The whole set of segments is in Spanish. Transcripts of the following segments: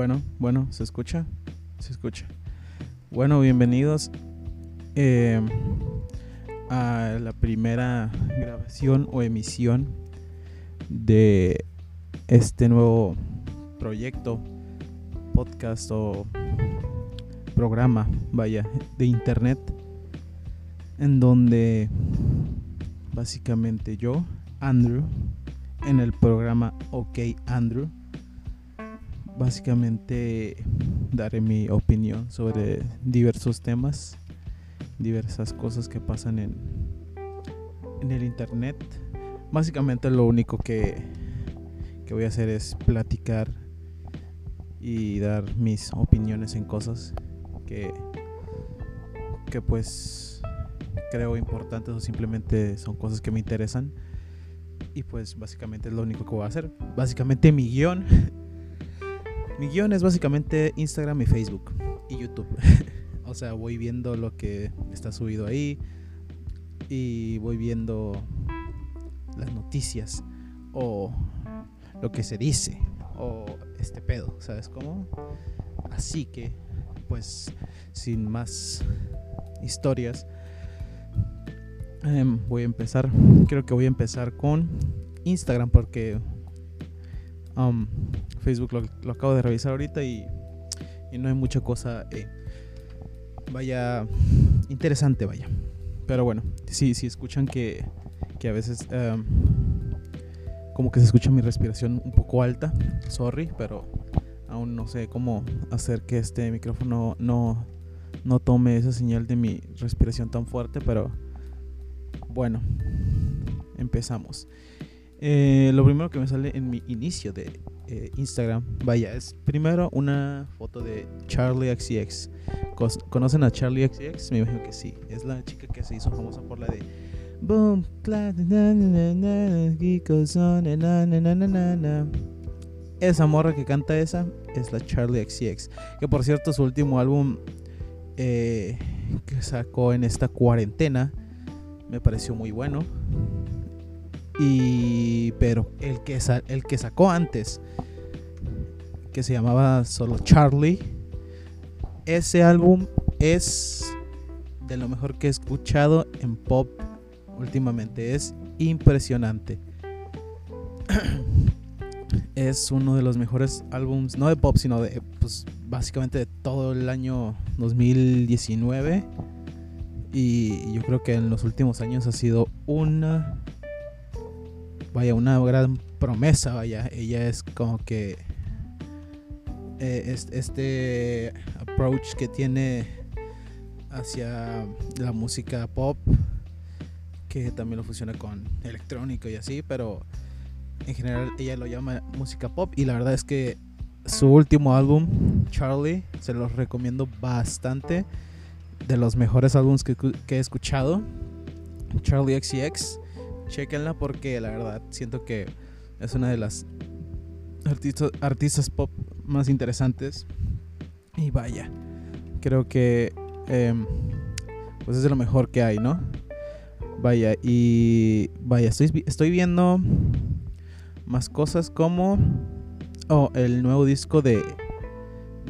Bueno, bueno, ¿se escucha? Se escucha. Bueno, bienvenidos eh, a la primera grabación o emisión de este nuevo proyecto, podcast o programa, vaya, de internet, en donde básicamente yo, Andrew, en el programa OK Andrew, básicamente daré mi opinión sobre diversos temas, diversas cosas que pasan en, en el internet. Básicamente lo único que, que voy a hacer es platicar y dar mis opiniones en cosas que, que pues creo importantes o simplemente son cosas que me interesan. Y pues básicamente es lo único que voy a hacer. Básicamente mi guion mi guion es básicamente Instagram y Facebook y YouTube. o sea, voy viendo lo que está subido ahí y voy viendo las noticias o lo que se dice o este pedo, ¿sabes cómo? Así que, pues, sin más historias, em, voy a empezar. Creo que voy a empezar con Instagram porque um, Facebook lo, acabo de revisar ahorita y, no hay mucha cosa, eh, vaya, interesante, vaya. Pero bueno, sí, sí escuchan que, que a veces em, como que se escucha mi respiración un poco alta, sorry, pero aún no sé cómo hacer que este micrófono no, no tome esa señal de mi respiración tan fuerte, pero bueno, empezamos. Eh, lo primero que me sale en mi inicio de eh, Instagram, vaya, es primero una foto de Charlie XCX. ¿Conocen a Charlie XCX? Me imagino que sí. Es la chica que se hizo famosa por la de Boom, esa morra que canta esa es la Charlie XCX. Que por cierto, su último álbum eh, que sacó en esta cuarentena me pareció muy bueno. Y pero el que, el que sacó antes, que se llamaba solo Charlie, ese álbum es de lo mejor que he escuchado en pop últimamente. Es impresionante. es uno de los mejores álbums, no de pop, sino de, pues, básicamente de todo el año 2019. Y yo creo que en los últimos años ha sido una vaya, una gran promesa, vaya. Ella es como que eh, este approach que tiene hacia la música pop, que también lo funciona con electrónico y así, pero en general ella lo llama música pop y la verdad es que su último álbum, Charlie, se los recomiendo bastante. De los mejores álbumes que, que he escuchado. Charlie XCX chequenla porque la verdad siento que es una de las artistas, artistas pop más interesantes. Y vaya, creo que em, pues es de lo mejor que hay, ¿no? Vaya, y vaya, estoy, estoy viendo más cosas como oh, el nuevo disco de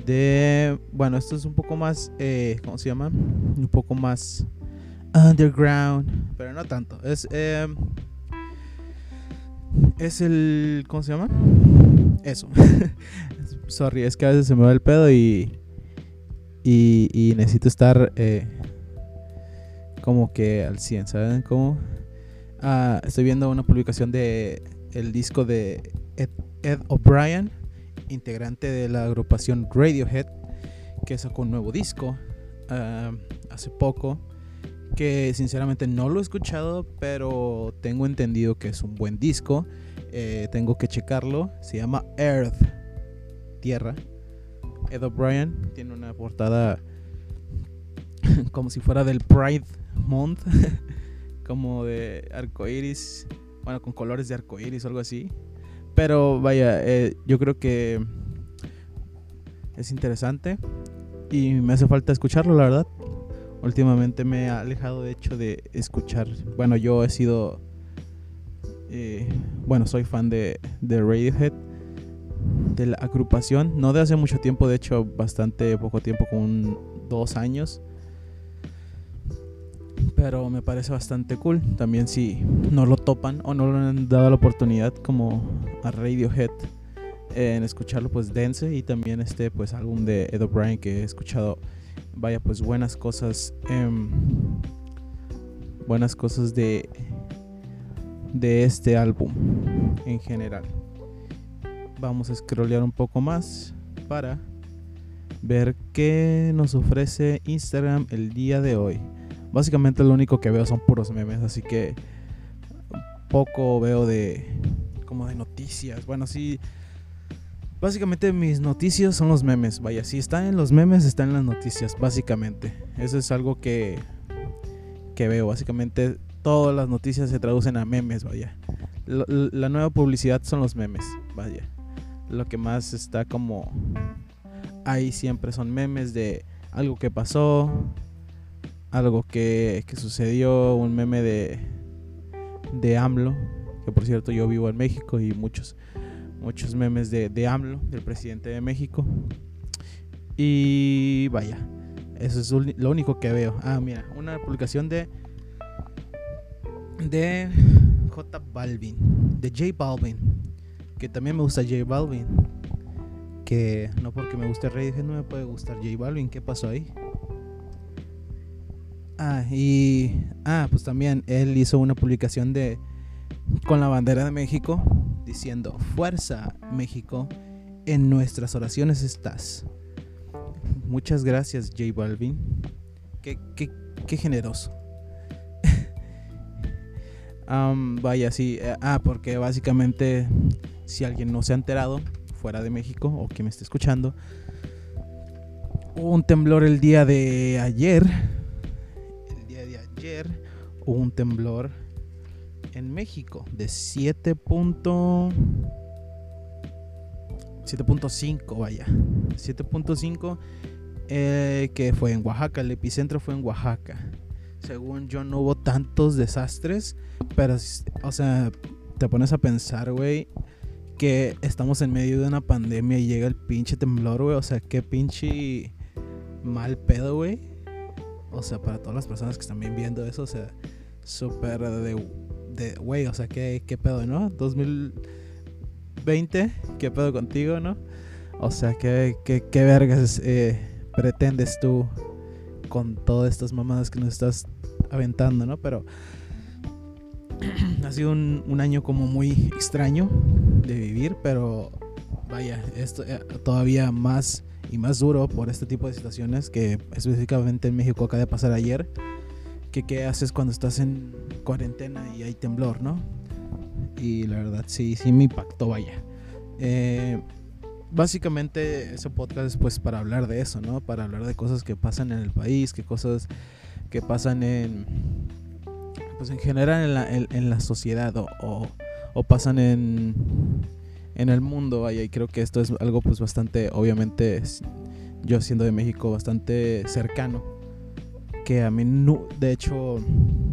de bueno esto es un poco más eh, cómo se llama un poco más underground, pero no tanto. Es eh, es el ¿cómo se llama? Eso. Sorry, es que a veces se me va el pedo y y, necesito estar eh, como que al 100, ¿saben cómo? Ah, estoy viendo una publicación de el disco de Ed, O'Brien, integrante de la agrupación Radiohead, que sacó un nuevo disco ah, hace poco que sinceramente no lo he escuchado, pero tengo entendido que es un buen disco. Eh, tengo que checarlo. Se llama Earth, Tierra. Ed O'Brien tiene una portada como si fuera del Pride Month, como de arcoiris, bueno, con colores de arcoiris o algo así. Pero vaya, eh, yo creo que es interesante y me hace falta escucharlo, la verdad últimamente me he alejado de hecho de escuchar. Bueno, yo he sido. Eh, bueno, soy fan de, Radiohead. de la agrupación. No de hace mucho tiempo, de hecho, bastante poco tiempo, con dos años. Pero me parece bastante cool. También si no lo topan o no le han dado la oportunidad como a Radiohead en escucharlo, pues dense. Y también este pues álbum de Ed O'Brien que he escuchado, vaya pues buenas cosas. Em, buenas cosas de, de este álbum en general. Vamos a scrollear un poco más para ver qué nos ofrece Instagram el día de hoy. Básicamente lo único que veo son puros memes, así que poco veo de como de noticias. Bueno, sí básicamente mis noticias son los memes. Vaya, si están en los memes, están en las noticias, básicamente. Eso es algo que que veo. Básicamente todas las noticias se traducen a memes, vaya. La, nueva publicidad son los memes, vaya. Lo que más está como ahí siempre son memes de algo que pasó, algo que, que sucedió, un meme de, de AMLO, que por cierto yo vivo en México y muchos, muchos memes de, de AMLO, del presidente de México. Y vaya, eso es lo único que veo. Ah, mira, una publicación de. De J Balvin. De J Balvin. Que también me gusta J Balvin. Que no porque me guste Radiohead no me puede gustar J Balvin. ¿Qué pasó ahí? Ah, y. Ah, pues también él hizo una publicación de. Con la bandera de México. Diciendo: Fuerza, México. En nuestras oraciones estás. Muchas gracias, J Balvin. Qué, qué, generoso. vaya, sí. Eh, ah, porque básicamente, si alguien no se ha enterado, fuera de México o que me esté escuchando, hubo un temblor el día de ayer. El día de ayer hubo un temblor en México de 7. 7.5, vaya. 7.5 eh, que fue en Oaxaca, el epicentro fue en Oaxaca. Según yo no hubo tantos desastres, pero, o sea, te pones a pensar, güey, que estamos en medio de una pandemia y llega el pinche temblor, güey. O sea, qué pinche mal pedo, güey. O sea, para todas las personas que están viendo eso, o sea, súper de, de, güey, o sea, qué, qué pedo, ¿no? 2020, qué pedo contigo, ¿no? O sea, qué, qué, qué vergas, eh, pretendes tú con todas estas mamadas que nos estás aventando, ¿no? Pero ha sido un, año como muy extraño de vivir, pero vaya, esto eh, todavía más y más duro por este tipo de situaciones que específicamente en México acaba de pasar ayer. Que qué haces cuando estás en cuarentena y hay temblor, ¿no? Y la verdad sí, sí me impactó, vaya. Eh, básicamente ese podcast es pues para hablar de eso, ¿no? Para hablar de cosas que pasan en el país, que cosas que pasan en pues en general en la, en, la sociedad o, o, pasan en en el mundo, vaya, y creo que esto es algo pues bastante obviamente yo siendo de México bastante cercano que a mí de hecho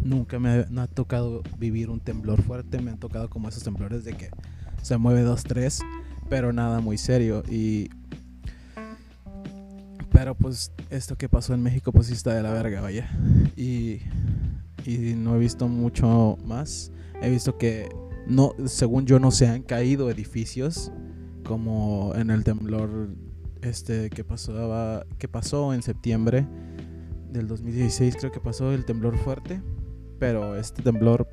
nunca me ha, tocado vivir un temblor fuerte, me han tocado como esos temblores de que se mueve dos, tres pero nada muy serio. Y. Pero pues esto que pasó en México, pues sí está de la verga, vaya. Y. Y no he visto mucho más. He visto que, no, según yo, no se han caído edificios. Como en el temblor este que pasaba, que pasó en septiembre del 2016, creo que pasó el temblor fuerte. Pero este temblor,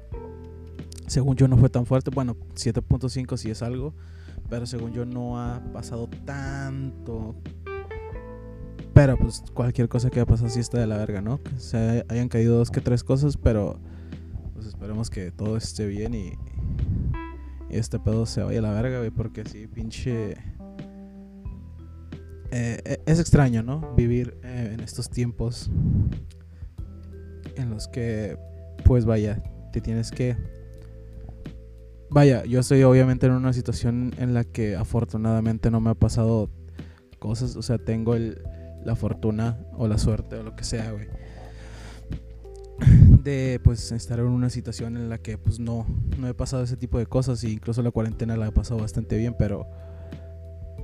según yo, no fue tan fuerte. Bueno, 7.5 sí es algo pero según yo no ha pasado tanto. Pero pues cualquier cosa que haya pasado sí está de la verga, ¿no? Que se hayan caído dos que tres cosas, pero pues esperemos que todo esté bien y, este pedo se vaya a la verga, güey, porque sí, pinche... Eh, eh, es extraño, ¿no? Vivir eh, en estos tiempos en los que, pues vaya, te tienes que Vaya, yo estoy obviamente en una situación en la que afortunadamente no me ha pasado cosas, o sea, tengo el, la fortuna o la suerte o lo que sea, güey. De pues estar en una situación en la que pues no, no he pasado ese tipo de cosas y incluso la cuarentena la he pasado bastante bien, pero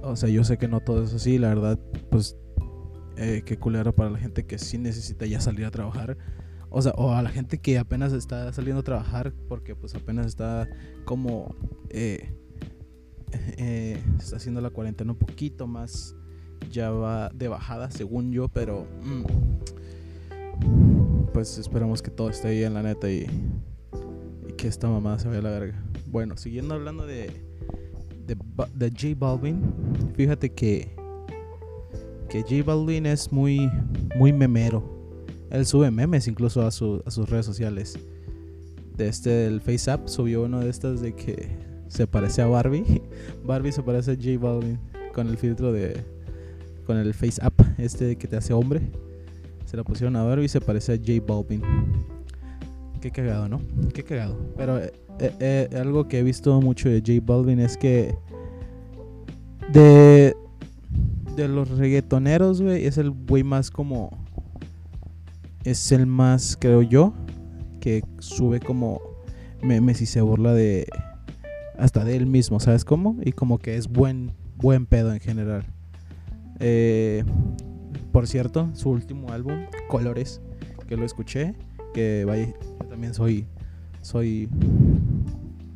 o sea, yo sé que no todo es así, la verdad, pues eh, qué culero para la gente que sí necesita ya salir a trabajar. O sea, o a la gente que apenas está saliendo a trabajar porque pues apenas está como... Eh, eh, está haciendo la cuarentena un poquito más... Ya va de bajada, según yo, pero... Mm, pues esperamos que todo esté bien, la neta, y, y que esta mamada se vaya a la verga. Bueno, siguiendo hablando de, de, J Balvin, fíjate que que J Balvin es muy, muy memero. Él sube memes incluso a, su, a sus redes sociales. De este, el FaceApp subió uno de estas de que se parece a Barbie. Barbie se parece a J Balvin con el filtro de. con el FaceApp, este que te hace hombre. Se la pusieron a Barbie y se parece a J Balvin. Qué cagado, ¿no? Qué cagado. Pero eh, eh, eh, algo que he visto mucho de J Balvin es que. De, de los reggaetoneros, güey, es el güey más como. Es el más, creo yo, que sube como memes y se burla de. Hasta de él mismo, ¿sabes cómo? Y como que es buen, buen pedo en general. Eh, por cierto, su último álbum, Colores, que lo escuché, que vaya, yo también soy. Soy.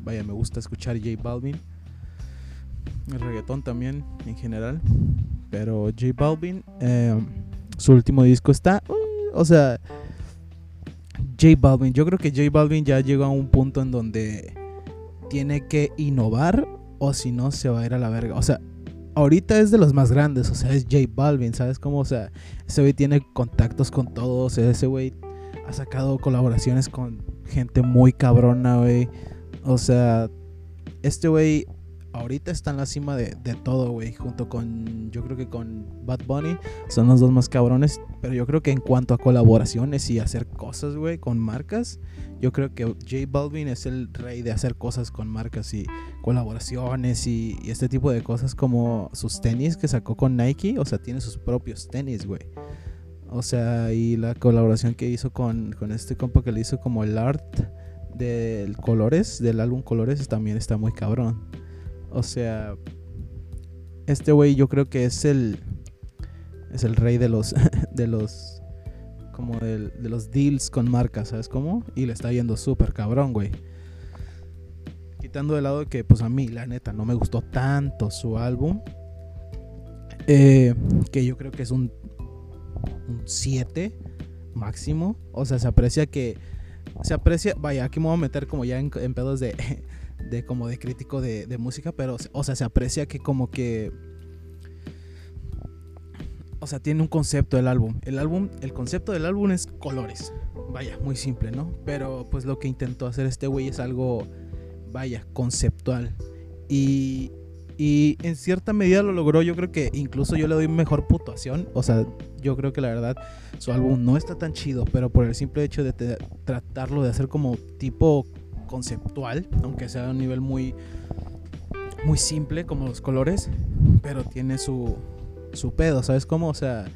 Vaya, me gusta escuchar J Balvin. El reggaetón también, en general. Pero J Balvin, em, su último disco está. Uh, o sea, J Balvin, yo creo que J Balvin ya llegó a un punto en donde tiene que innovar o si no se va a ir a la verga. O sea, ahorita es de los más grandes, o sea, es J Balvin, ¿sabes cómo? O sea, ese güey tiene contactos con todos, ese güey ha sacado colaboraciones con gente muy cabrona, güey. O sea, este güey ahorita está en la cima de, todo, güey. Junto con, yo creo que con Bad Bunny son los dos más cabrones. Pero yo creo que en cuanto a colaboraciones y hacer cosas, güey, con marcas, yo creo que J Balvin es el rey de hacer cosas con marcas y colaboraciones y, este tipo de cosas como sus tenis que sacó con Nike. O sea, tiene sus propios tenis, güey. O sea, y la colaboración que hizo con, con este compa que le hizo como el art del Colores, del álbum Colores, también está muy cabrón. O sea, este güey yo creo que es el es el rey de los de los como de, los deals con marcas, ¿sabes cómo? Y le está yendo súper cabrón, güey. Quitando de lado que pues a mí la neta no me gustó tanto su álbum. Eh, que yo creo que es un 7 máximo. O sea, se aprecia que se aprecia, vaya, aquí me voy a meter como ya en pedos de de como de crítico de, música, pero, o sea, se aprecia que como que... O sea, tiene un concepto el álbum. El álbum, el concepto del álbum es colores. Vaya, muy simple, ¿no? Pero pues lo que intentó hacer este güey es algo, vaya, conceptual. Y, y en cierta medida lo logró. Yo creo que incluso yo le doy mejor puntuación. O sea, yo creo que la verdad su álbum no está tan chido, pero por el simple hecho de tratarlo de hacer como tipo conceptual, aunque sea a un nivel muy, muy simple como los colores, pero tiene su, su pedo, ¿sabes cómo? O sea,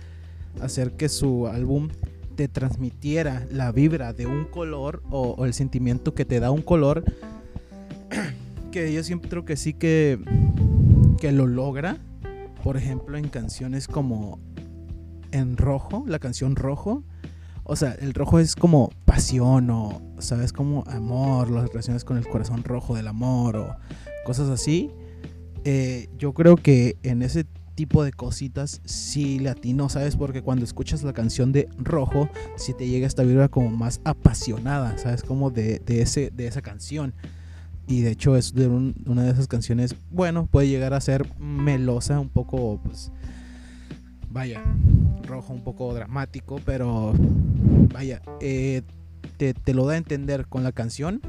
hacer que su álbum te transmitiera la vibra de un color o, el sentimiento que te da un color, que yo siempre creo que sí que, que lo logra, por ejemplo, en canciones como En Rojo, la canción Rojo, o sea, el rojo es como pasión o, ¿sabes? Como amor, las relaciones con el corazón rojo del amor o cosas así. Eh, yo creo que en ese tipo de cositas sí latino, ¿sabes? Porque cuando escuchas la canción de Rojo, sí te llega esta vibra como más apasionada, ¿sabes? Como de, ese, de esa canción. Y de hecho es de una de esas canciones, bueno, puede llegar a ser melosa, un poco, pues, vaya, rojo un poco dramático, pero vaya, eh, te, lo da a entender con la canción.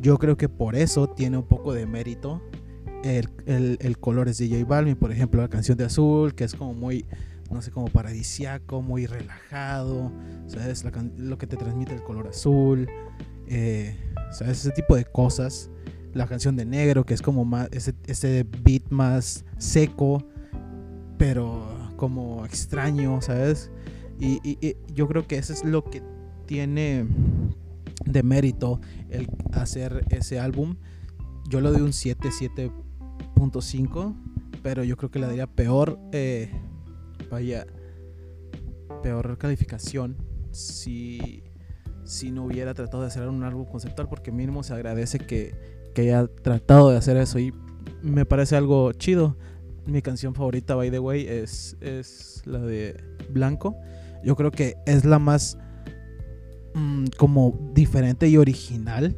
Yo creo que por eso tiene un poco de mérito el, el, el colores de J Balvin, por ejemplo, la canción de Azul, que es como muy, no sé, como paradisiaco, muy relajado, ¿sabes? lo que te transmite el color azul, eh, ¿sabes? Ese tipo de cosas. La canción de Negro, que es como más, ese, ese beat más seco, pero como extraño, ¿sabes? Y, yo creo que eso es lo que tiene de mérito el hacer ese álbum. Yo le doy un 7, 7.5, pero yo creo que le daría peor, eh, vaya, peor calificación si, si no hubiera tratado de hacer un álbum conceptual, porque mínimo se agradece que, que haya tratado de hacer eso y me parece algo chido. Mi canción favorita, by the way, es, es la de Blanco. Yo creo que es la más mm, como diferente y original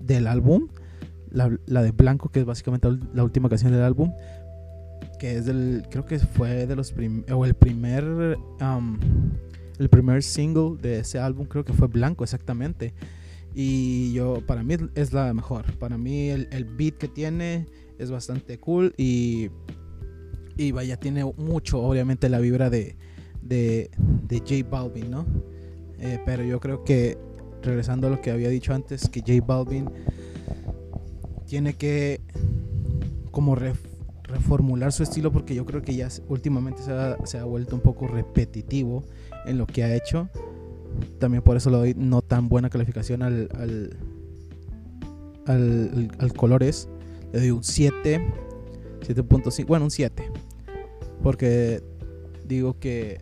del álbum. La, la, de Blanco, que es básicamente la última canción del álbum. Que es del. Creo que fue de los primeros. O el primer. El primer single de ese álbum, creo que fue Blanco, exactamente. Y yo, para mí es la mejor. Para mí el, el beat que tiene es bastante cool. Y. Y vaya, tiene mucho, obviamente, la vibra de, de, de J Balvin, ¿no? Eh, pero yo creo que, regresando a lo que había dicho antes, que J Balvin tiene que como reformular su estilo porque yo creo que ya últimamente se ha, se ha, vuelto un poco repetitivo en lo que ha hecho. También por eso le doy no tan buena calificación al, al, al, al Colores. Le doy un 7, 7.5, bueno, un 7. Porque digo que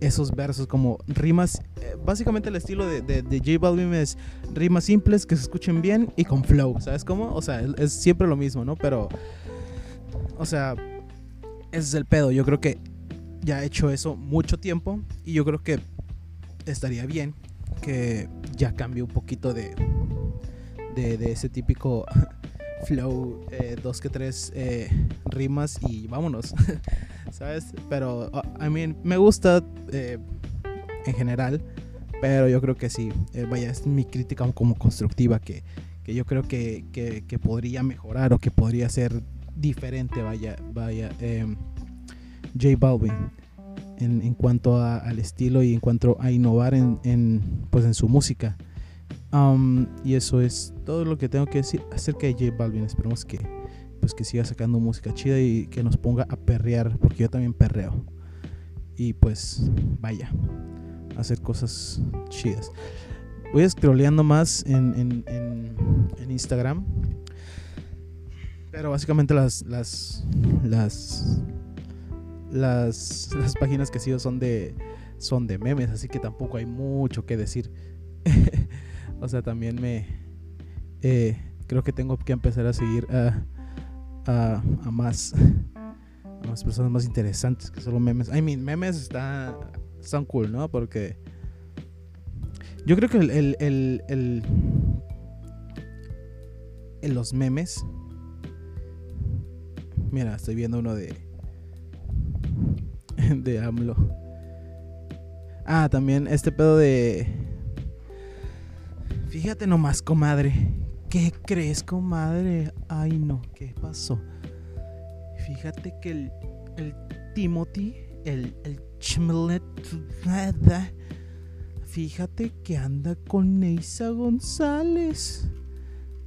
esos versos como rimas, eh, básicamente el estilo de, de, de, J Balvin es rimas simples que se escuchen bien y con flow, ¿sabes cómo? O sea, es, siempre lo mismo, ¿no? Pero, o sea, ese es el pedo. Yo creo que ya ha hecho eso mucho tiempo y yo creo que estaría bien que ya cambie un poquito de, de, de ese típico flow, eh, dos que tres eh, rimas y vámonos, ¿sabes? Pero, uh, I mean, me gusta eh, en general, pero yo creo que sí, eh, vaya, es mi crítica como constructiva que, que yo creo que, que, que, podría mejorar o que podría ser diferente, vaya, vaya, em, J Balvin. En, en cuanto a, al estilo y en cuanto a innovar en, en, pues en su música. Um, y eso es todo lo que tengo que decir acerca de J Balvin. Esperemos que, pues, que siga sacando música chida y que nos ponga a perrear, porque yo también perreo. Y pues, vaya, hacer cosas chidas. Voy scrolleando más en, en, en, en Instagram. Pero básicamente las, las, las, las, las páginas que sigo son de, son de memes, así que tampoco hay mucho que decir. O sea, también me... Eh, creo que tengo que empezar a seguir a, a, más... A más personas más interesantes que solo memes. I mean, memes está, están cool, ¿no? Porque... Yo creo que el... el, el, el los memes... Mira, estoy viendo uno de... De AMLO. Ah, también este pedo de Fíjate nomás, comadre. ¿Qué crees, comadre? Ay, no, ¿qué pasó? Fíjate que el, el Timothy, el, el Chimlet, fíjate que anda con Neisa González.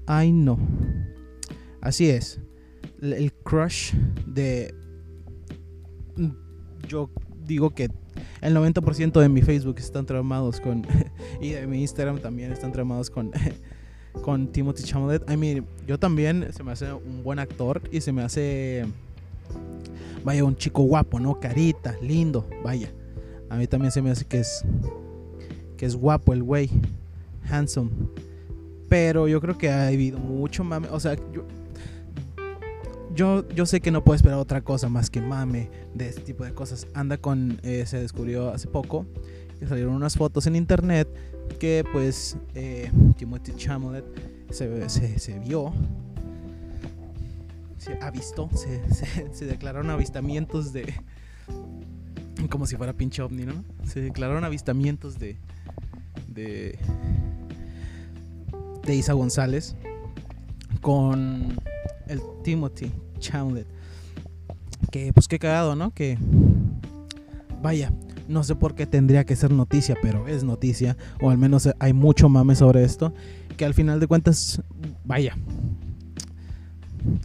Ay, no. Así es. El crush de. Yo digo que el 90% de mi Facebook están tramados con. y de mi Instagram también están tramados con. con Timothy Chalamet. I mean, yo también se me hace un buen actor y se me hace. Vaya, un chico guapo, ¿no? Carita, lindo, vaya. A mí también se me hace que es. Que es guapo el güey. Handsome. Pero yo creo que ha habido mucho mame. O sea, yo, yo, yo sé que no puedo esperar otra cosa más que mame de este tipo de cosas. Anda con, eh, se descubrió hace poco, salieron unas fotos en internet que pues eh, Timothy Chalamet se, se, se, vio, se avistó, se, se declararon avistamientos de... Como si fuera pinche ovni, ¿no? Se declararon avistamientos de... De, de Isa González con el Timothy Chalamet. Que pues qué cagado, ¿no? Que vaya, no sé por qué tendría que ser noticia, pero es noticia, o al menos hay mucho mame sobre esto, que al final de cuentas, vaya,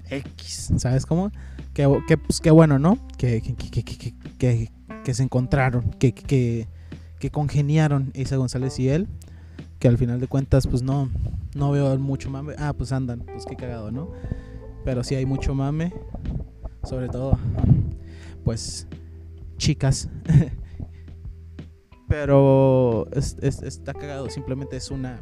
X, ¿sabes cómo? Que, que pues qué bueno, ¿no? Que, que, que, que, que, que se encontraron, que, que, que congeniaron Isa González y él, que al final de cuentas, pues no, no veo mucho mame. Ah, pues andan, pues qué cagado, ¿no? Pero sí hay mucho mame. sobre todo, pues, chicas. Pero está cagado, simplemente es una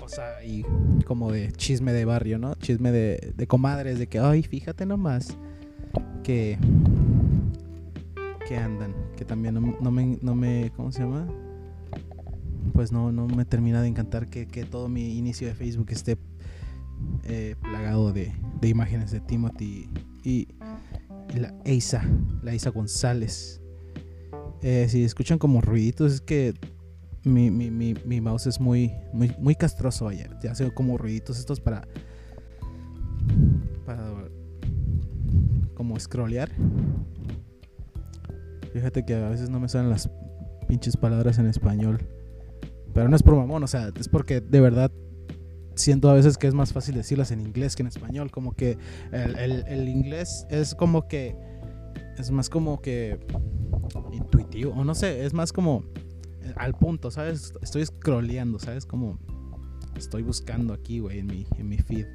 cosa y como de chisme de barrio, ¿no? Chisme de, de comadres, de que, ay, fíjate nomás, que, que andan, que también no, me, no me, ¿cómo se llama? Pues no, no me termina de encantar que, que todo mi inicio de Facebook esté eh, plagado de, de, imágenes de Timothy y, la Isa, la Isa González. Eh, si escuchan como ruiditos, es que mi, mi, mi, mi, mouse es muy, muy, muy castroso ayer. Hace como ruiditos estos para. Para. Como scrollear. Fíjate que a veces no me salen las pinches palabras en español. Pero no es por mamón, o sea, es porque de verdad siento a veces que es más fácil decirlas en inglés que en español. Como que el, inglés es como que. Es más como que. Intuitivo. O no sé, es más como. Al punto, ¿sabes? Estoy scrolleando, ¿sabes? Como. Estoy buscando aquí, güey, en mi, en mi feed.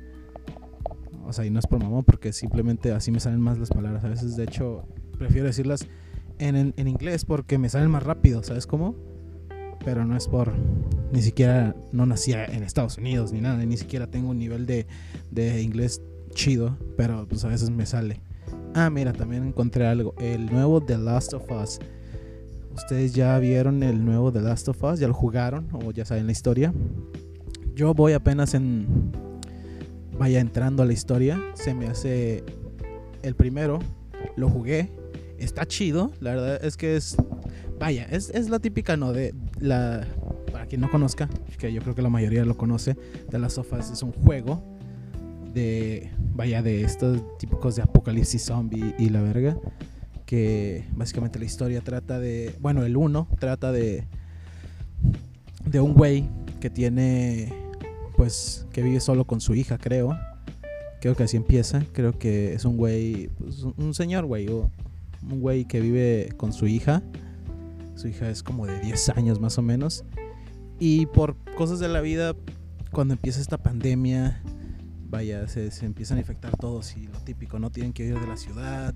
O sea, y no es por mamón, porque simplemente así me salen más las palabras. A veces, de hecho, prefiero decirlas en, en, en inglés porque me salen más rápido, ¿sabes cómo? Pero no es por ni siquiera no nacía en Estados Unidos ni nada, ni siquiera tengo un nivel de, de inglés chido, pero pues a veces me sale. Ah, mira, también encontré algo, el nuevo The Last of Us. Ustedes ya vieron el nuevo The Last of Us, ya lo jugaron o ya saben la historia. Yo voy apenas en vaya entrando a la historia, se me hace el primero, lo jugué, está chido, la verdad es que es vaya, es, es la típica, ¿no? De la, para quien no conozca, que yo creo que la mayoría lo conoce, de las sofas es un juego de, vaya, de estos típicos de apocalipsis zombie y la verga, que básicamente la historia trata de, bueno, el uno trata de, de un güey que tiene, pues, que vive solo con su hija, creo. Creo que así empieza. Creo que es un güey, pues, un señor güey, o un güey que vive con su hija su hija es como de 10 años más o menos. Y por cosas de la vida, cuando empieza esta pandemia, vaya, se, empiezan a infectar todos y lo típico, ¿no? Tienen que ir de la ciudad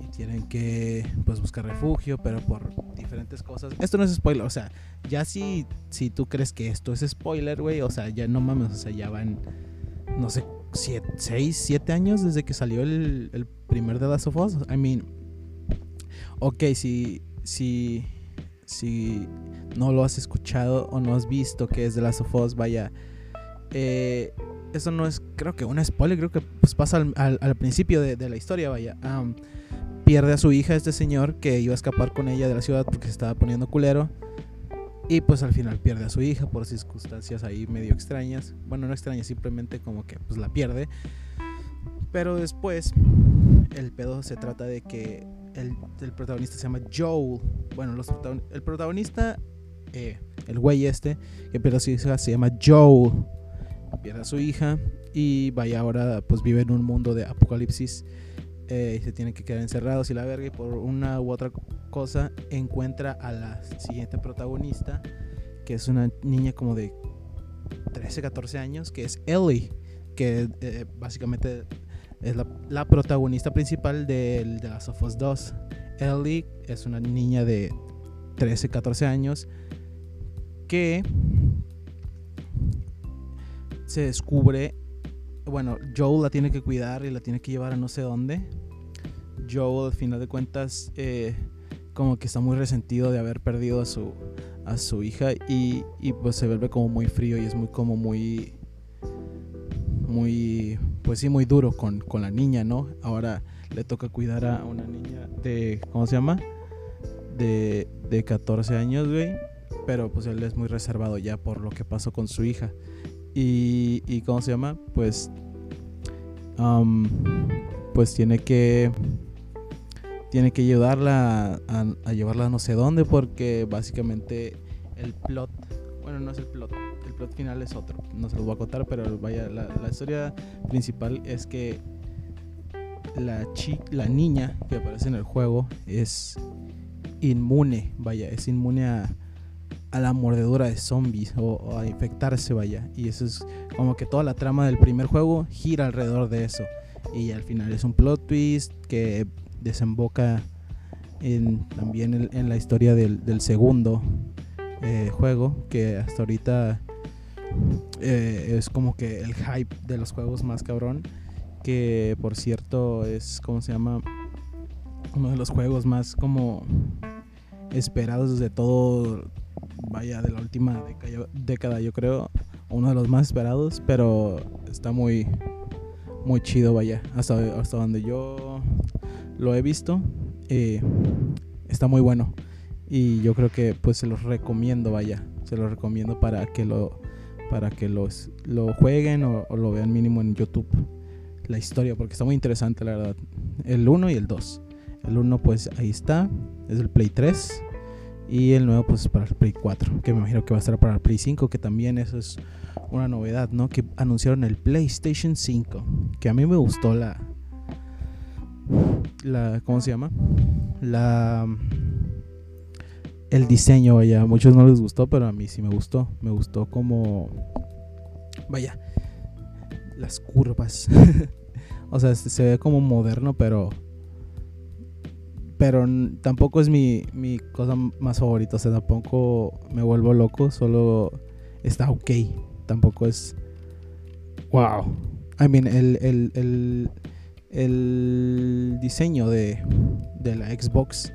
y tienen que pues buscar refugio, pero por diferentes cosas. Esto no es spoiler, o sea, ya si, si tú crees que esto es spoiler, güey, o sea, ya no mames, o sea, ya van, no sé, 6, 7 años desde que salió el, el primer de Last of. I mean, ok, si, si si no lo has escuchado o no has visto que es de Last of Us, vaya. Eh, eso no es, creo que una spoiler, creo que pues pasa al, principio de, la historia, vaya. pierde a su hija este señor que iba a escapar con ella de la ciudad porque se estaba poniendo culero. Y pues al final pierde a su hija por circunstancias ahí medio extrañas. Bueno, no extrañas, simplemente como que pues la pierde. Pero después el pedo se trata de que el, protagonista se llama Joel. Bueno, los el protagonista, eh, el güey este, que pierde a su hija, se llama Joel. Pierde a su hija y vaya ahora pues vive en un mundo de apocalipsis. Eh, y se tiene que quedar encerrados y la verga y por una u otra cosa encuentra a la siguiente protagonista que es una niña como de 13, 14 años que es Ellie que eh, básicamente es la, protagonista principal de, de Last of Us 2. Ellie es una niña de 13, 14 años que se descubre, bueno, Joel la tiene que cuidar y la tiene que llevar a no sé dónde. Joel, al final de cuentas, eh, como que está muy resentido de haber perdido a su, a su hija y, y pues se vuelve como muy frío y es muy como muy muy, pues sí, muy duro con, con la niña, ¿no? Ahora le toca cuidar a una niña de, ¿cómo se llama? De, de 14 años, güey. Pero pues él es muy reservado ya por lo que pasó con su hija. Y, y ¿cómo se llama? Pues, pues tiene que, tiene que ayudarla a, a llevarla a no sé dónde porque básicamente el plot, bueno, no es el plot, plot final es otro. No se los voy a contar, pero vaya, la, historia principal es que la, la niña que aparece en el juego es inmune, vaya, es inmune a, la mordedura de zombies o, a infectarse, vaya. Y eso es como que toda la trama del primer juego gira alrededor de eso. y al final es un plot twist que desemboca en, también en, la historia del, segundo eh, juego, que hasta ahorita eh, es como que el hype de los juegos más cabrón, que por cierto es, ¿cómo se llama? Uno de los juegos más como esperados desde todo, vaya, de la última década, yo creo, uno de los más esperados, pero está muy, muy chido, vaya, hasta, hasta donde yo lo he visto, eh, está muy bueno. Y yo creo que pues se los recomiendo, vaya, se los recomiendo para que lo, para que los, lo jueguen o, lo vean mínimo en YouTube. La historia, porque está muy interesante, la verdad. El 1 y el 2. El 1 pues ahí está, es el Play 3. Y el nuevo pues para el Play 4, que me imagino que va a estar para el Play 5, que también eso es una novedad, ¿no? Que anunciaron el PlayStation 5, que a mí me gustó la la ¿cómo se llama? La el diseño, vaya, a muchos no les gustó, pero a mí sí me gustó. Me gustó como vaya, las curvas. o sea, se ve como moderno, pero pero tampoco es mi, mi cosa más favorita. O sea, tampoco me vuelvo loco. Solo está ok. Tampoco es. Wow. I mean, el, el, el, el diseño de, de la Xbox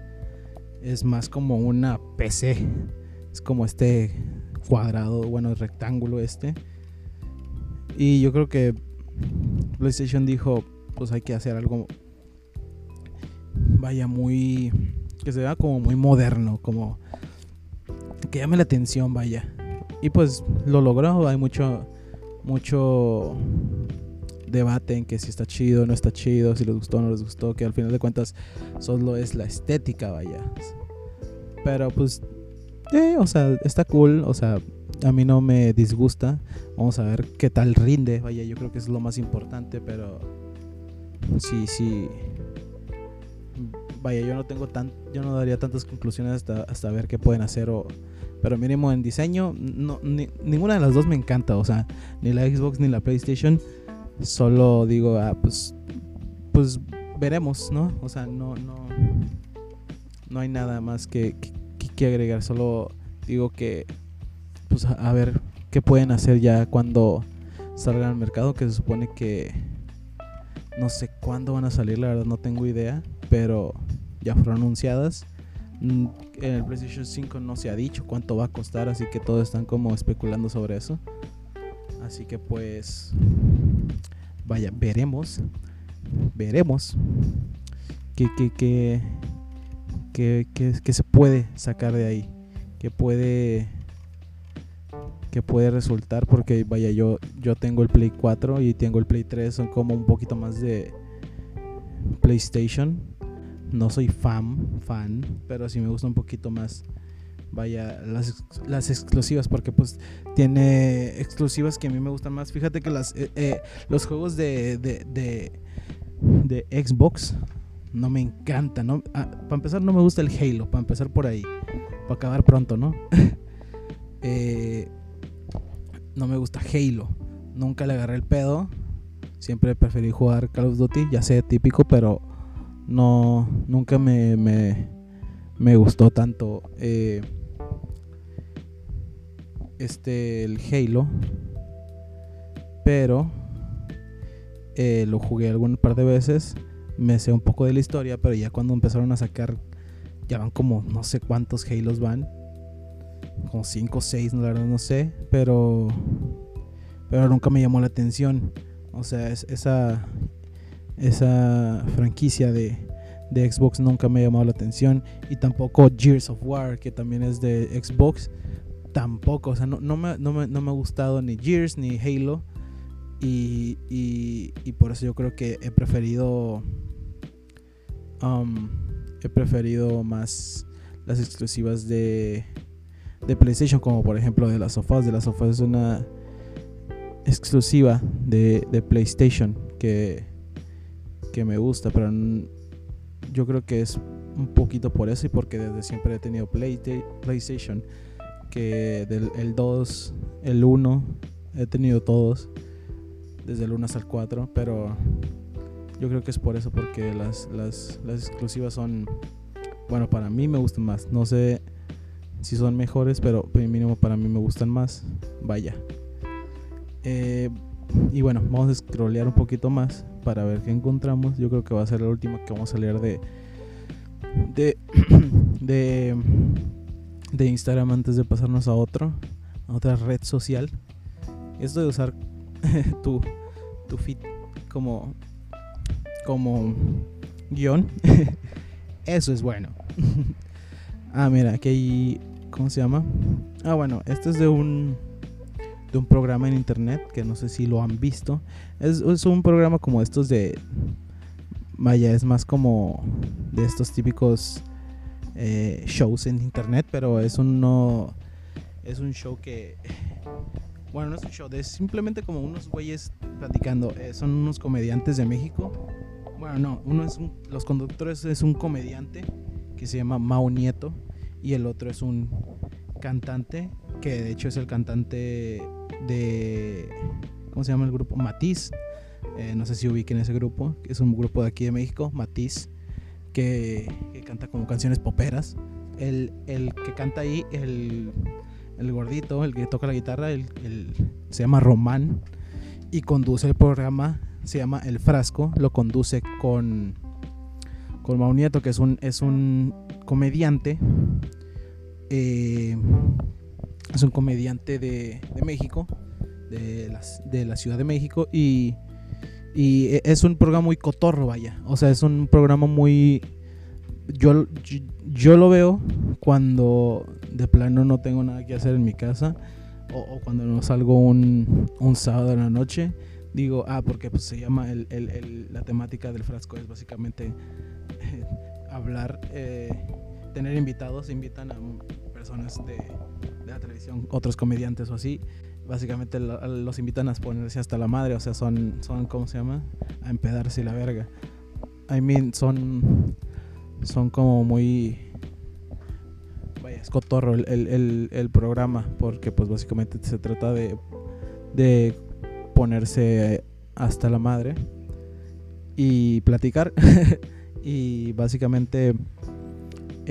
es más como una PC. Es como este cuadrado, bueno, rectángulo este. Y yo creo que PlayStation dijo, pues hay que hacer algo vaya muy que se vea como muy moderno, como que llame la atención, vaya. Y pues lo logró, hay mucho mucho debate en que si está chido, no está chido, si les gustó o no les gustó, que al final de cuentas solo es la estética, vaya. Pero pues eh, o sea, está cool, o sea, a mí no me disgusta. Vamos a ver qué tal rinde, vaya, yo creo que es lo más importante, pero sí, sí, vaya, yo no tengo tan, yo no daría tantas conclusiones hasta, hasta ver qué pueden hacer o, pero mínimo en diseño, no, ninguna de las dos me encanta, o sea, ni la Xbox ni la PlayStation, solo digo, ah, pues, pues veremos, ¿no? O sea, no, no, no hay nada más que, que, agregar, solo digo que, pues a ver qué pueden hacer ya cuando salgan al mercado, que se supone que no sé cuándo van a salir, la verdad no tengo idea, pero ya fueron anunciadas. Mm, en el PlayStation 5 no se ha dicho cuánto va a costar, así que todos están como especulando sobre eso. Así que pues vaya, veremos. Veremos que, que, se puede sacar de ahí. Que puede que puede resultar porque vaya yo yo tengo el Play 4 y tengo el Play 3 son como un poquito más de PlayStation no soy fan, fan, pero sí me gusta un poquito más. Vaya, las, las exclusivas, porque pues tiene exclusivas que a mí me gustan más. Fíjate que las, eh, eh, los juegos de, de, de, Xbox no me encantan. ¿no? Ah, para empezar, no me gusta el Halo, para empezar por ahí. Para acabar pronto, ¿no? Eh, no me gusta Halo. Nunca le agarré el pedo. Siempre preferí jugar Call of Duty, ya sé, típico, pero no, nunca me, me, gustó tanto eh, este, el Halo. Pero eh, lo jugué algún par de veces. Me sé un poco de la historia, pero ya cuando empezaron a sacar, ya van como no sé cuántos Halos van. Como 5 o 6, la verdad no sé. Pero, pero nunca me llamó la atención. O sea, es, esa esa franquicia de, Xbox nunca me ha llamado la atención. Y tampoco Gears of War, que también es de Xbox. Tampoco, o sea, no, me, ha gustado ni Gears ni Halo. Y, y, por eso yo creo que he preferido. Um, he preferido más las exclusivas de, de PlayStation, como por ejemplo de las sofás. De las sofás es una exclusiva de, de PlayStation que que me gusta, pero yo creo que es un poquito por eso y porque desde siempre he tenido PlayStation, que del el 2, el 1, he tenido todos, desde el 1 hasta el 4, pero Yo creo que es por eso, porque las, las, las exclusivas son, bueno, para mí me gustan más. No sé si son mejores, pero mínimo para mí me gustan más. Vaya. Eh, y bueno, vamos a scrollear un poquito más para ver qué encontramos. Yo creo que va a ser la última que vamos a leer de de de, de Instagram antes de pasarnos a otro, a otra red social. Esto de usar tu tu feed como como guion, eso es bueno. ah, mira, aquí hay ¿cómo se llama? Ah, bueno, esto es de un de un programa en internet que no sé si lo han visto. Es, es, un programa como estos de. Vaya, es más como de estos típicos eh, shows en internet, pero es un no. Es un show que. Bueno, no es un show, es simplemente como unos güeyes platicando. Eh, son unos comediantes de México. Bueno, no, uno es un, los conductores es un comediante que se llama Mao Nieto y el otro es un cantante que de hecho es el cantante de. ¿Cómo se llama el grupo? Matiz. Eh, no sé si ubiquen ese grupo. Es un grupo de aquí de México, Matiz, que, canta como canciones poperas. El, el que canta ahí, el, el, gordito, el que toca la guitarra, el, se llama Román y conduce el programa, se llama El Frasco, lo conduce con, con Mau Nieto, que es un, es un comediante. Eh, es un comediante de, México, de, de, la Ciudad de México, y, y, es un programa muy cotorro, vaya. O sea, es un programa muy... Yo, yo, lo veo cuando de plano no tengo nada que hacer en mi casa o, cuando no salgo un, un, sábado en la noche. Digo, ah, porque pues, se llama el, el, la temática del frasco, es básicamente eh, hablar, eh, tener invitados, invitan a personas de, la televisión, otros comediantes o así, básicamente los invitan a ponerse hasta la madre, o sea, son, son ¿cómo se llama? A empedarse la verga. I mean, son, son como muy... Vaya, es cotorro el, el, el, programa, porque pues básicamente se trata de, de ponerse hasta la madre y platicar. y básicamente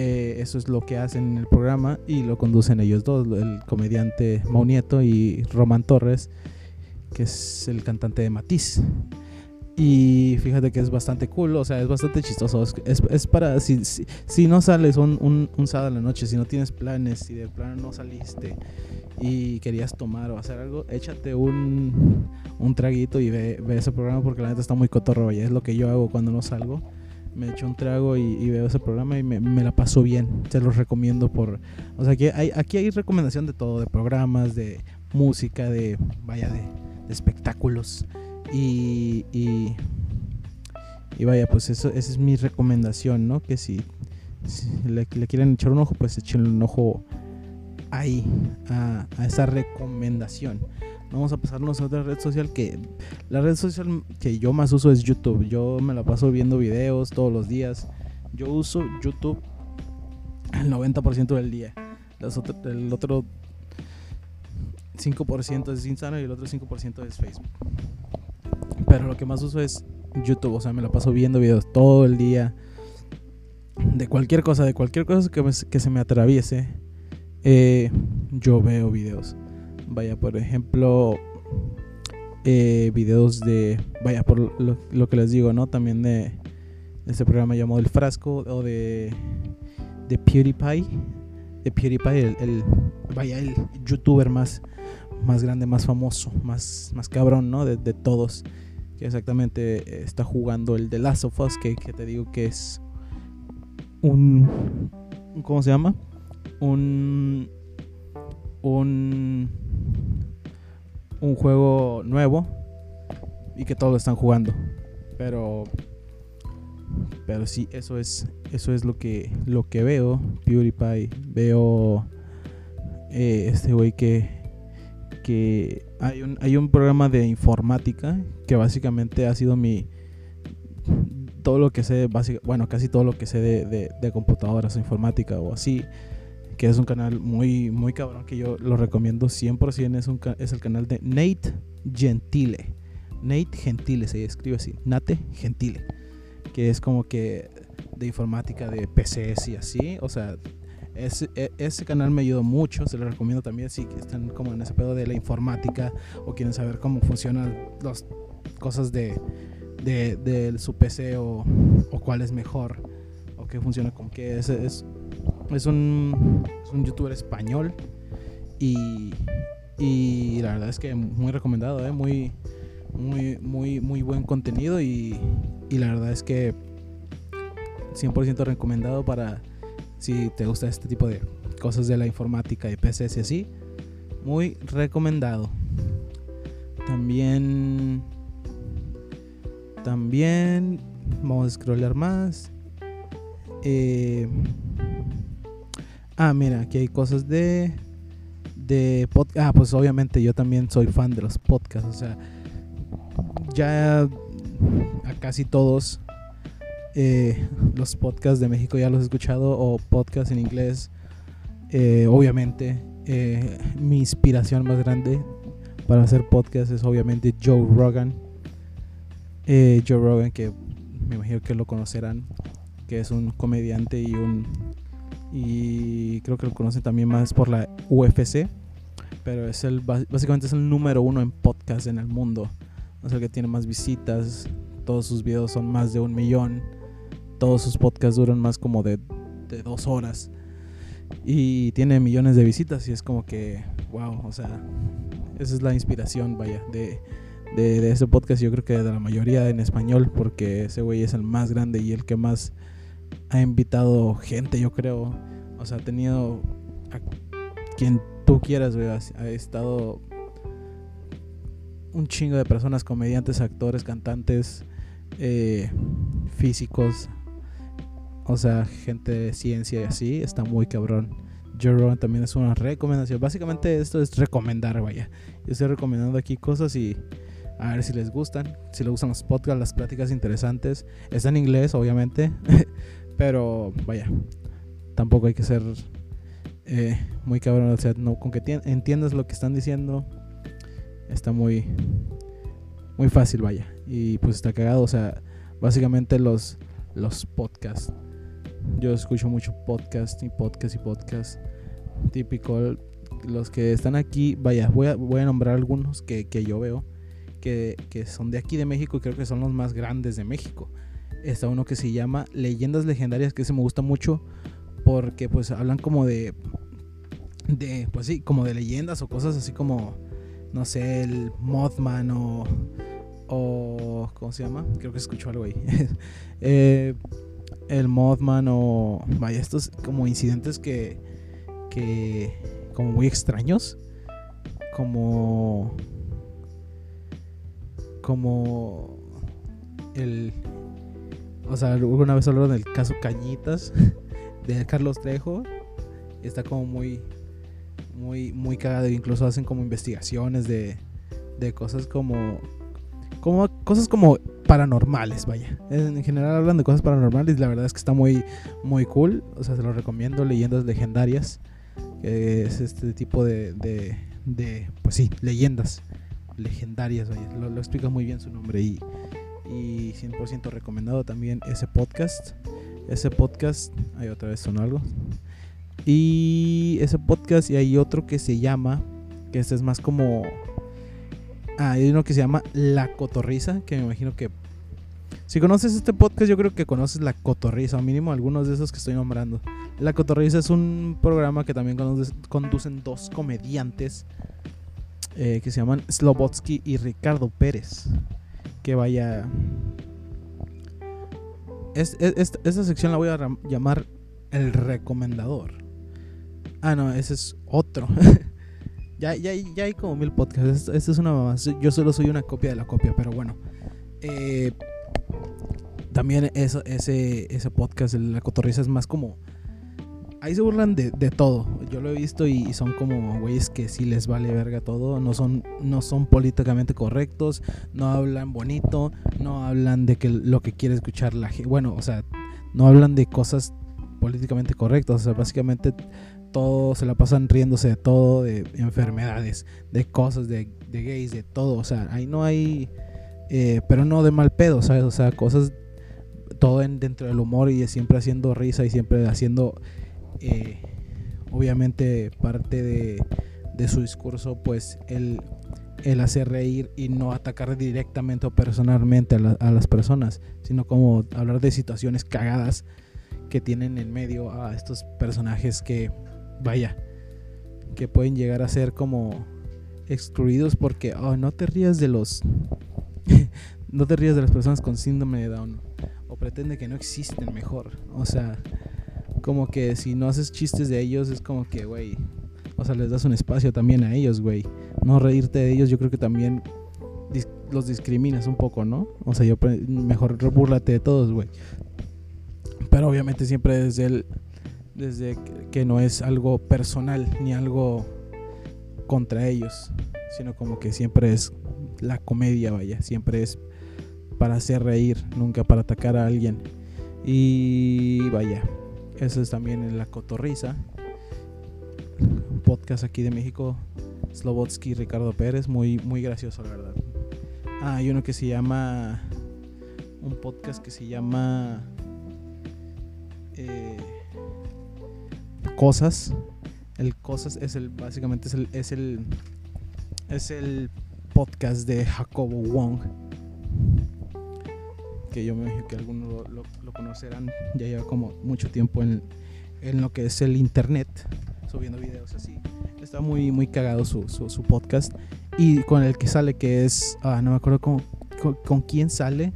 eh, eso es lo que hacen en el programa y lo conducen ellos dos, el comediante Mau Nieto y Román Torres, que es el cantante de Matiz. Y fíjate que es bastante cool, o sea, es bastante chistoso. Es, es para, si, si, no sales un, un, un, sábado en la noche, si no tienes planes, si de plano no saliste y querías tomar o hacer algo, échate un, un traguito y ve, ve ese programa porque la neta está muy cotorro, y es lo que yo hago cuando no salgo me echo un trago y, veo ese programa y me, la paso bien. Se los recomiendo por... O sea, aquí hay, aquí hay recomendación de todo, de programas, de música, de... Vaya, de, espectáculos. Y, y, vaya, pues eso, esa es mi recomendación, ¿no? Que si, le, quieren echar un ojo, pues echen un ojo ahí, a esa recomendación. Vamos a pasarnos a otra red social que la red social que yo más uso es YouTube. Yo me la paso viendo videos todos los días. Yo uso YouTube el 90% del día. el otro 5% es Instagram y el otro 5% es Facebook. Pero lo que más uso es YouTube. O sea, me la paso viendo videos todo el día. De cualquier cosa, de cualquier cosa que, que se me atraviese, eh, yo veo videos. Vaya, por ejemplo, eh, videos de, vaya, por lo, que les digo, ¿no? También de, este programa llamado El Frasco o de, de PewDiePie. De PewDiePie, el, vaya, el youtuber más, más grande, más famoso, más, más cabrón, ¿no? De, todos. Que exactamente está jugando el de Last of Us, que, que te digo que es un... ¿Cómo se llama? Un... Un un juego nuevo y que todos lo están jugando. Pero pero sí, eso es eso es lo que lo que veo, PewDiePie, veo eh, este güey que que hay un hay un programa de informática que básicamente ha sido mi todo lo que sé, bueno, casi todo lo que sé de, de, de computadoras informática o así que es un canal muy, muy cabrón que yo lo recomiendo 100%. Es, un, es el canal de Nate Gentile. Nate Gentile, se escribe así, Nate Gentile, que es como que de informática, de PCs y así, o sea, ese, e, ese, canal me ayudó mucho, se lo recomiendo también si están como en ese pedo de la informática o quieren saber cómo funcionan las cosas de, de, su PC o, o, cuál es mejor o qué funciona con qué. Es, es, es, un, es un youtuber español y, y la verdad es que muy recomendado, ¿eh? muy, muy, muy, muy buen contenido y, y la verdad es que 100% recomendado para si te gusta este tipo de cosas de la informática y PCs y así. Muy recomendado. También. También. Vamos a scrollear más. Eh, ah, mira, aquí hay cosas de. De podcast. Ah, pues obviamente yo también soy fan de los podcasts. O sea, ya a casi todos eh, los podcasts de México ya los he escuchado o podcasts en inglés. Eh, obviamente, mi inspiración más grande para hacer podcast es obviamente Joe Rogan. Joe Rogan, que me imagino que lo conocerán, que es un comediante y un. Y creo que lo conocen también más por la UFC. Pero es el básicamente es el número uno en podcast en el mundo. O sea que tiene más visitas. Todos sus videos son más de un millón todos sus podcasts duran más como de, dos horas. Y tiene millones de visitas y es como que, wow, o sea, esa es la inspiración, vaya, de, de, ese podcast. Yo creo que de la mayoría en español, porque ese güey es el más grande y el que más ha invitado gente, yo creo. O sea, ha tenido a quien tú quieras, güey. Ha, estado un chingo de personas, comediantes, actores, cantantes, eh, físicos, o sea, gente de ciencia y así, está muy cabrón. Joe Rogan también es una recomendación. Básicamente esto es recomendar, vaya. Yo estoy recomendando aquí cosas y a ver si les gustan. Si les gustan los podcasts, las pláticas interesantes. Está en inglés, obviamente. Pero vaya, tampoco hay que ser eh, muy cabrón. O sea, no, con que entiendas lo que están diciendo, está muy, muy fácil, vaya. Y pues está cagado. O sea, básicamente los, los podcasts yo escucho mucho podcast y podcast y podcast. Típico. Los que están aquí, vaya, voy a, voy a nombrar algunos que, yo veo que, son de aquí de México y creo que son los más grandes de México. Está uno que se llama Leyendas Legendarias, que se me gusta mucho porque pues hablan como de, de, pues sí, como de leyendas o cosas así como, no sé, el Mothman o, o ¿cómo se llama? Creo que escucho algo ahí. eh, el Mothman o vaya estos como incidentes que que como muy extraños como como el o sea alguna vez hablaron del caso Cañitas de Carlos Trejo está como muy muy muy cagado incluso hacen como investigaciones de de cosas como como cosas como paranormales, vaya. En general hablan de cosas paranormales la verdad es que está muy, muy cool. O sea, se lo recomiendo, leyendas legendarias. Es este tipo de, de, pues sí, leyendas legendarias, vaya. Lo, explica muy bien su nombre y, y 100% recomendado también ese podcast. Ese podcast, hay otra vez son algo. Y ese podcast y hay otro que se llama, que este es más como Ah, hay uno que se llama La Cotorriza, que me imagino que... Si conoces este podcast, yo creo que conoces La Cotorriza, o mínimo algunos de esos que estoy nombrando. La Cotorriza es un programa que también conducen dos comediantes eh, que se llaman Slobotsky y Ricardo Pérez. Que vaya... esta sección la voy a llamar El Recomendador. Ah, no, ese es otro. Ya, ya, ya hay como mil podcasts. Es una mamá. Yo solo soy una copia de la copia, pero bueno. Eh, también ese, ese podcast la cotorriza es más como. Ahí se burlan de, todo. Yo lo he visto y, son como güeyes que sí les vale verga todo. No son, no son políticamente correctos. No hablan bonito. No hablan de que lo que quiere escuchar la gente. Bueno, o sea, no hablan de cosas políticamente correctas. O sea, básicamente todo, se la pasan riéndose de todo, de enfermedades, de cosas, de, gays, de todo. O sea, ahí no hay, Eh, pero no de mal pedo, ¿sabes? O sea, cosas todo en, dentro del humor y siempre haciendo risa y siempre haciendo, eh, obviamente, parte de, su discurso, pues el, hacer reír y no atacar directamente o personalmente a, a, las personas, sino como hablar de situaciones cagadas que tienen en medio a estos personajes que, vaya, que pueden llegar a ser como excluidos porque oh, no te rías de los no te rías de las personas con síndrome de Down o pretende que no existen mejor. O sea, como que si no haces chistes de ellos es como que, güey, o sea, les das un espacio también a ellos, güey. No reírte de ellos, yo creo que también los discriminas un poco, ¿no? O sea, yo mejor burlate de todos, güey. Pero obviamente siempre desde el desde que no es algo personal ni algo contra ellos, sino como que siempre es la comedia, vaya, siempre es para hacer reír, nunca para atacar a alguien. Y vaya, eso es también en La Cotorriza, un podcast aquí de México, Slobotsky Ricardo Pérez, muy, muy gracioso, la verdad. Ah, hay uno que se llama, un podcast que se llama eh, Cosas. El Cosas es el, básicamente es el, es el, es el podcast de Jacobo Wong que yo me imagino que algunos lo, conocerán, ya lleva como mucho tiempo en, en, lo que es el internet, subiendo videos así. Está muy, muy cagado su, su, podcast. Y con el que sale, que es, ah, no me acuerdo con, con, quién sale,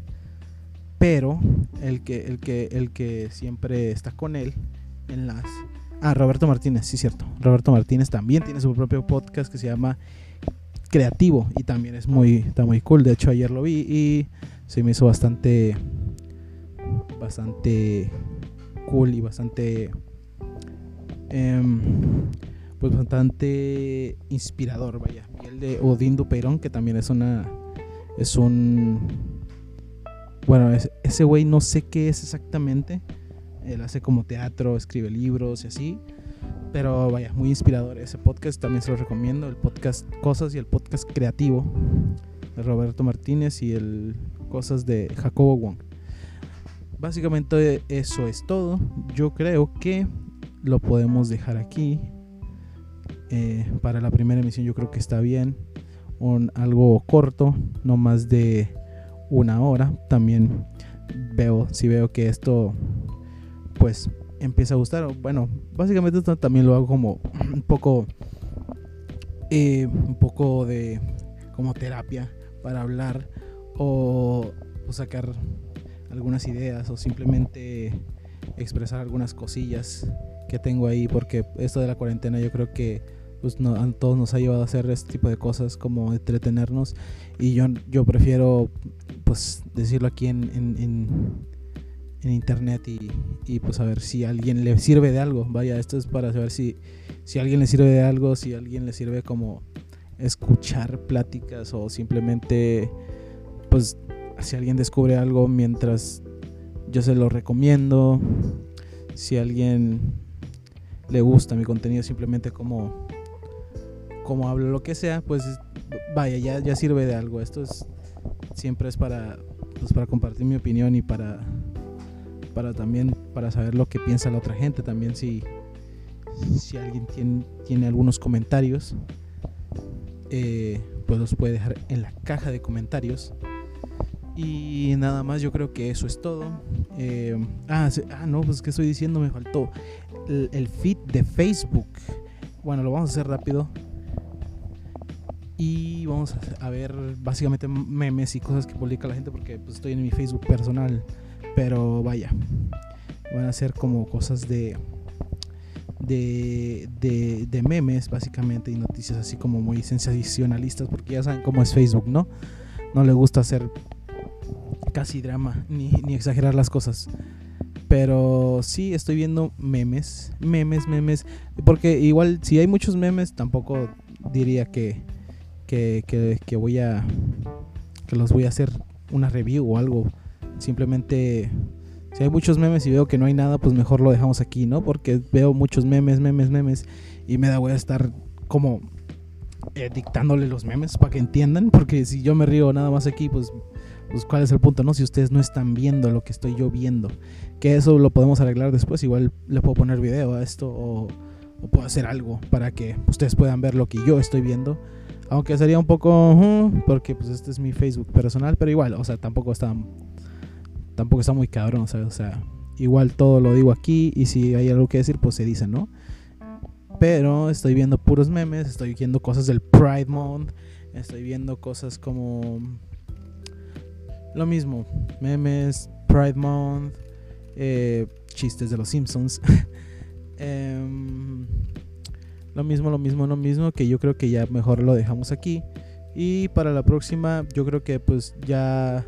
pero el que, el, que, el que siempre está con él en las... Ah, Roberto Martínez, sí, cierto. Roberto Martínez también tiene su propio podcast que se llama Creativo y también es muy, está muy cool. De hecho, ayer lo vi y se me hizo bastante bastante cool y bastante em, pues bastante inspirador vaya. Y el de Odín Dupeirón que también es una es un bueno ese güey no sé qué es exactamente. Él hace como teatro escribe libros y así pero vaya muy inspirador ese podcast también se lo recomiendo el podcast cosas y el podcast creativo de Roberto Martínez y el cosas de Jacobo Wong. Básicamente eso es todo. Yo creo que lo podemos dejar aquí. Eh, para la primera emisión yo creo que está bien. Un, algo corto, no más de una hora. También veo, si veo que esto pues empieza a gustar. Bueno, básicamente también lo hago como un poco, eh, un poco de como terapia para hablar o, sacar algunas ideas o simplemente expresar algunas cosillas que tengo ahí porque esto de la cuarentena yo creo que pues a todos nos ha llevado a hacer este tipo de cosas como entretenernos y yo, yo prefiero pues decirlo aquí en, en, internet y, y, pues a ver si alguien le sirve de algo vaya esto es para saber si, si alguien le sirve de algo si alguien le sirve como escuchar pláticas o simplemente pues si alguien descubre algo mientras yo se lo recomiendo, si alguien le gusta mi contenido simplemente como como hablo lo que sea, pues vaya, ya, ya sirve de algo. Esto es siempre es para pues para compartir mi opinión y para para también para saber lo que piensa la otra gente también si si alguien tiene, tiene algunos comentarios eh, pues los puede dejar en la caja de comentarios y nada más, yo creo que eso es todo. Eh, ah, ah, no, pues que estoy diciendo, me faltó el, feed de Facebook. Bueno, lo vamos a hacer rápido. Y vamos a, ver básicamente memes y cosas que publica la gente porque pues, estoy en mi Facebook personal. Pero vaya, van a ser como cosas de, de, de, de memes básicamente y noticias así como muy sensacionalistas porque ya saben cómo es Facebook, ¿no? No le gusta hacer casi drama, ni, exagerar las cosas. Pero sí estoy viendo memes, memes, memes. Porque igual si hay muchos memes, tampoco diría que, que, que, voy a... que los voy a hacer una review o algo. Simplemente si hay muchos memes y veo que no hay nada, pues mejor lo dejamos aquí, ¿no? Porque veo muchos memes, memes, memes y me da voy a estar como eh, dictándole los memes para que entiendan, porque si yo me río nada más aquí, pues pues cuál es el punto, ¿no? Si ustedes no están viendo lo que estoy yo viendo, que eso lo podemos arreglar después, igual le puedo poner video a esto o, puedo hacer algo para que ustedes puedan ver lo que yo estoy viendo. Aunque sería un poco, porque pues este es mi Facebook personal, pero igual, o sea, tampoco está, tampoco está muy cabrón, o sea, igual todo lo digo aquí y si hay algo que decir, pues se dice, ¿no? Pero estoy viendo puros memes, estoy viendo cosas del Pride Month, estoy viendo cosas como lo mismo, memes, Pride Month, eh, chistes de los Simpsons. Em, lo mismo, lo mismo, lo mismo, que yo creo que ya mejor lo dejamos aquí. Y para la próxima, yo creo que pues ya,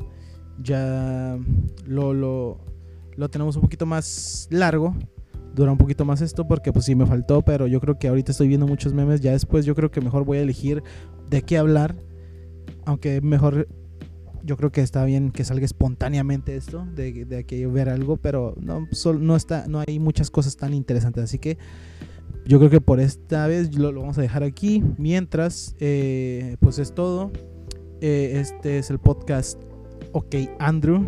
ya lo, lo, lo tenemos un poquito más largo. Dura un poquito más esto porque pues sí me faltó, pero yo creo que ahorita estoy viendo muchos memes. Ya después yo creo que mejor voy a elegir de qué hablar. Aunque mejor yo creo que está bien que salga espontáneamente esto, de, de que ver algo, pero no, no, está, no hay muchas cosas tan interesantes. Así que yo creo que por esta vez lo, vamos a dejar aquí. Mientras, eh, pues es todo. Eh, este es el podcast OK Andrew.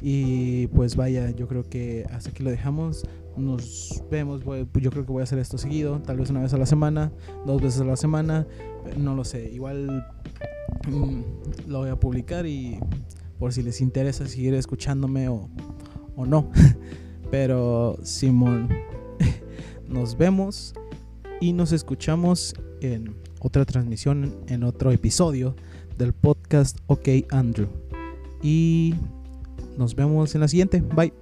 Y pues vaya, yo creo que hasta aquí lo dejamos. Nos vemos. yo creo que voy a hacer esto seguido. Tal vez una vez a la semana, dos veces a la semana. No lo sé. Igual Mm, lo voy a publicar y por si les interesa seguir escuchándome o, o no. Pero Simón, nos vemos y nos escuchamos en otra transmisión, en otro episodio del podcast OK Andrew. Y nos vemos en la siguiente. Bye.